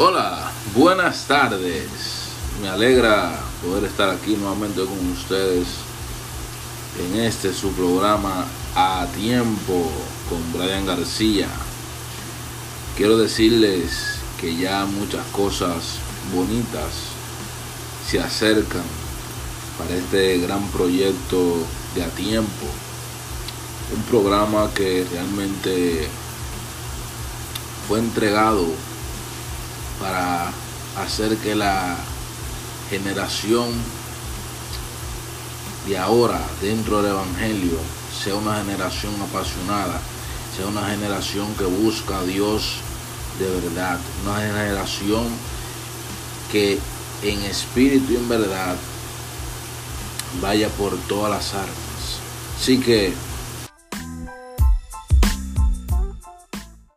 Hola, buenas tardes. Me alegra poder estar aquí nuevamente con ustedes en este su programa A Tiempo con Brian García. Quiero decirles que ya muchas cosas bonitas se acercan para este gran proyecto de A Tiempo. Un programa que realmente fue entregado para hacer que la generación de ahora dentro del Evangelio sea una generación apasionada, sea una generación que busca a Dios de verdad, una generación que en espíritu y en verdad vaya por todas las armas. Así que